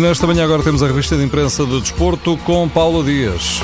Nesta manhã agora temos a revista de imprensa do desporto com Paulo Dias.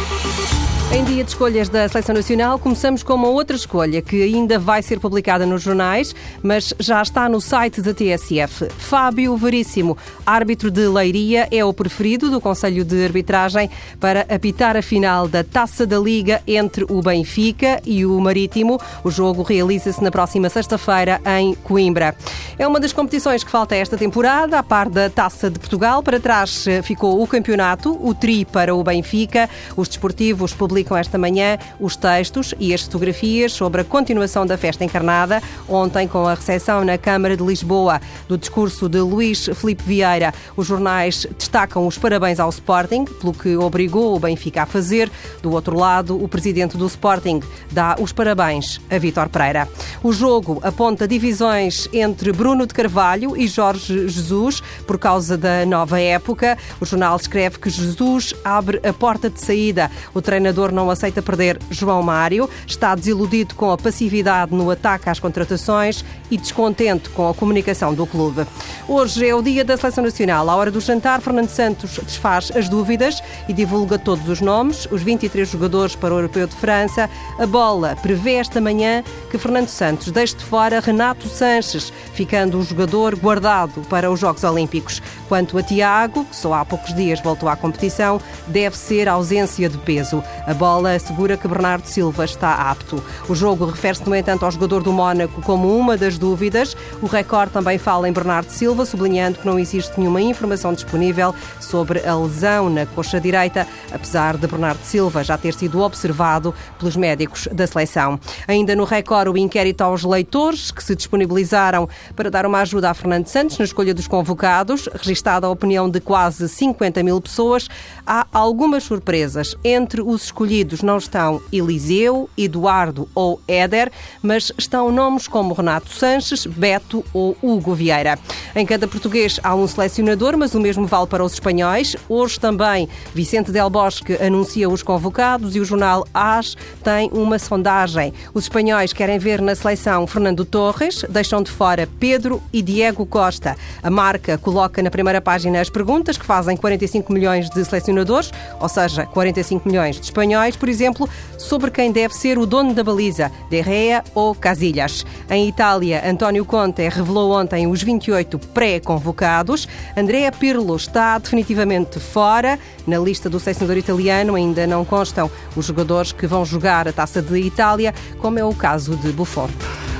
Em dia de escolhas da Seleção Nacional, começamos com uma outra escolha que ainda vai ser publicada nos jornais, mas já está no site da TSF. Fábio Veríssimo, árbitro de Leiria, é o preferido do Conselho de Arbitragem para apitar a final da Taça da Liga entre o Benfica e o Marítimo. O jogo realiza-se na próxima sexta-feira em Coimbra. É uma das competições que falta esta temporada, a par da Taça de Portugal. Para trás ficou o campeonato, o tri para o Benfica. Os desportivos publicam publicam esta manhã os textos e as fotografias sobre a continuação da festa encarnada, ontem com a recepção na Câmara de Lisboa do discurso de Luís Felipe Vieira. Os jornais destacam os parabéns ao Sporting, pelo que obrigou o Benfica a fazer. Do outro lado, o presidente do Sporting dá os parabéns a Vítor Pereira. O jogo aponta divisões entre Bruno de Carvalho e Jorge Jesus por causa da nova época. O jornal escreve que Jesus abre a porta de saída. O treinador não aceita perder João Mário, está desiludido com a passividade no ataque às contratações e descontente com a comunicação do clube. Hoje é o dia da Seleção Nacional. À hora do jantar, Fernando Santos desfaz as dúvidas e divulga todos os nomes, os 23 jogadores para o Europeu de França. A bola prevê esta manhã que Fernando Santos deixe de fora Renato Sanches, ficando o jogador guardado para os Jogos Olímpicos. Quanto a Tiago, que só há poucos dias voltou à competição, deve ser ausência de peso. A bola assegura que Bernardo Silva está apto. O jogo refere-se, no entanto, ao jogador do Mónaco como uma das dúvidas. O Record também fala em Bernardo Silva, sublinhando que não existe nenhuma informação disponível sobre a lesão na coxa direita, apesar de Bernardo Silva já ter sido observado pelos médicos da seleção. Ainda no Record, o inquérito aos leitores que se disponibilizaram para dar uma ajuda a Fernando Santos na escolha dos convocados, registada a opinião de quase 50 mil pessoas, há algumas surpresas. Entre os escolhidos não estão Eliseu, Eduardo ou Éder, mas estão nomes como Renato Sanches, Beto ou Hugo Vieira. Em cada português há um selecionador, mas o mesmo vale para os espanhóis. Hoje também Vicente Del Bosque anuncia os convocados e o jornal AS tem uma sondagem. Os espanhóis querem ver na seleção Fernando Torres, deixam de fora Pedro e Diego Costa. A marca coloca na primeira página as perguntas que fazem 45 milhões de selecionadores, ou seja, 45 milhões de espanhóis por exemplo, sobre quem deve ser o dono da baliza, De Rea ou Casillas. Em Itália, António Conte revelou ontem os 28 pré-convocados. Andrea Pirlo está definitivamente fora. Na lista do selecionador italiano ainda não constam os jogadores que vão jogar a Taça de Itália, como é o caso de Buffon.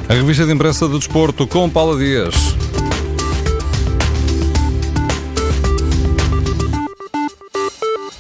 A revista de imprensa do desporto com Paula Dias.